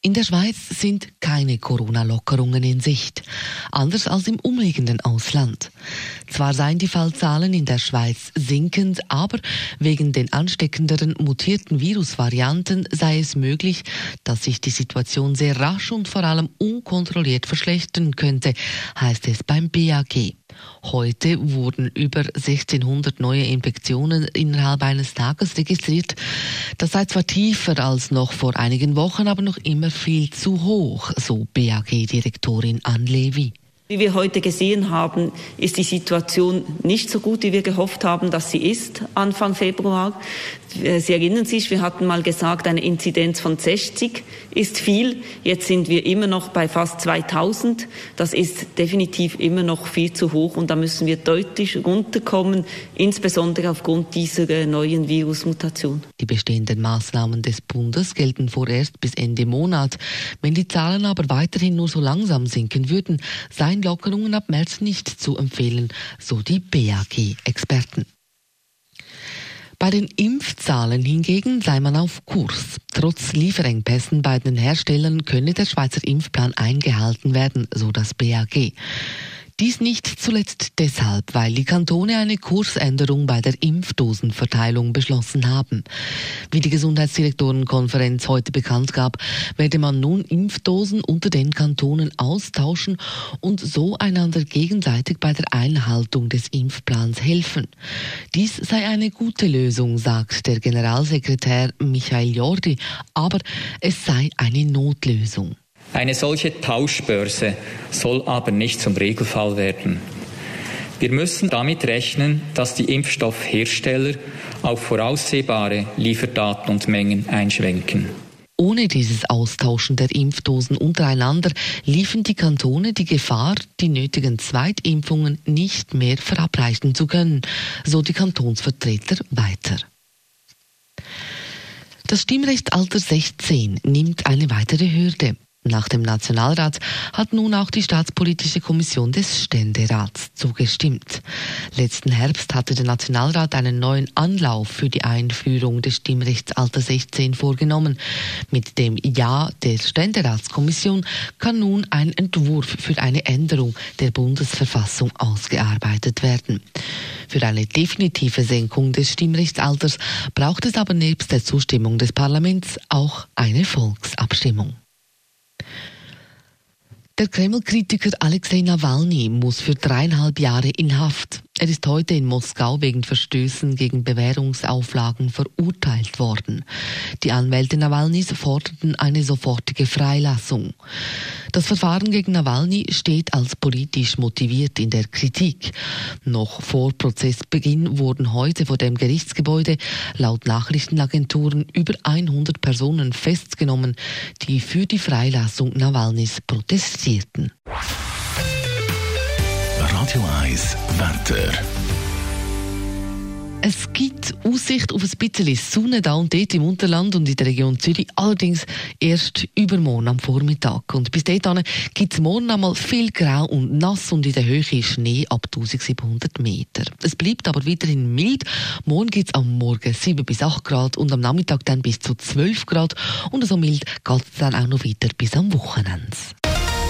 In der Schweiz sind keine Corona-Lockerungen in Sicht, anders als im umliegenden Ausland. Zwar seien die Fallzahlen in der Schweiz sinkend, aber wegen den ansteckenderen mutierten Virusvarianten sei es möglich, dass sich die Situation sehr rasch und vor allem unkontrolliert verschlechtern könnte, heißt es beim BAG. Heute wurden über 1600 neue Infektionen innerhalb eines Tages registriert. Das sei zwar tiefer als noch vor einigen Wochen, aber noch immer viel zu hoch, so BAG-Direktorin Ann Levy. Wie wir heute gesehen haben, ist die Situation nicht so gut, wie wir gehofft haben, dass sie ist Anfang Februar. Sie erinnern sich, wir hatten mal gesagt, eine Inzidenz von 60 ist viel. Jetzt sind wir immer noch bei fast 2000. Das ist definitiv immer noch viel zu hoch und da müssen wir deutlich runterkommen, insbesondere aufgrund dieser neuen Virusmutation. Die bestehenden Maßnahmen des Bundes gelten vorerst bis Ende Monat. Wenn die Zahlen aber weiterhin nur so langsam sinken würden, seien Lockerungen ab März nicht zu empfehlen, so die BAG-Experten. Bei den Impfzahlen hingegen sei man auf Kurs. Trotz Lieferengpässen bei den Herstellern könne der Schweizer Impfplan eingehalten werden, so das BAG. Dies nicht zuletzt deshalb, weil die Kantone eine Kursänderung bei der Impfdosenverteilung beschlossen haben. Wie die Gesundheitsdirektorenkonferenz heute bekannt gab, werde man nun Impfdosen unter den Kantonen austauschen und so einander gegenseitig bei der Einhaltung des Impfplans helfen. Dies sei eine gute Lösung, sagt der Generalsekretär Michael Jordi, aber es sei eine Notlösung. Eine solche Tauschbörse soll aber nicht zum Regelfall werden. Wir müssen damit rechnen, dass die Impfstoffhersteller auf voraussehbare Lieferdaten und Mengen einschwenken. Ohne dieses Austauschen der Impfdosen untereinander liefen die Kantone die Gefahr, die nötigen Zweitimpfungen nicht mehr verabreichen zu können, so die Kantonsvertreter weiter. Das Stimmrechtsalter 16 nimmt eine weitere Hürde. Nach dem Nationalrat hat nun auch die Staatspolitische Kommission des Ständerats zugestimmt. Letzten Herbst hatte der Nationalrat einen neuen Anlauf für die Einführung des Stimmrechtsalter 16 vorgenommen. Mit dem Ja der Ständeratskommission kann nun ein Entwurf für eine Änderung der Bundesverfassung ausgearbeitet werden. Für eine definitive Senkung des Stimmrechtsalters braucht es aber nebst der Zustimmung des Parlaments auch eine Volksabstimmung. Der Kreml-Kritiker Alexei Nawalny muss für dreieinhalb Jahre in Haft. Er ist heute in Moskau wegen Verstößen gegen Bewährungsauflagen verurteilt worden. Die Anwälte Nawalnys forderten eine sofortige Freilassung. Das Verfahren gegen Nawalny steht als politisch motiviert in der Kritik. Noch vor Prozessbeginn wurden heute vor dem Gerichtsgebäude laut Nachrichtenagenturen über 100 Personen festgenommen, die für die Freilassung Nawalnys protestierten. Radio 1 Wetter. Es gibt Aussicht auf ein bisschen Sonne da und dort im Unterland und in der Region Zürich, allerdings erst übermorgen am Vormittag. Und bis dahin gibt es morgen einmal viel Grau und nass und in der Höhe Schnee ab 1700 Meter. Es bleibt aber weiterhin mild. Morgen gibt es am Morgen 7 bis 8 Grad und am Nachmittag dann bis zu 12 Grad und so mild geht es dann auch noch weiter bis am Wochenende.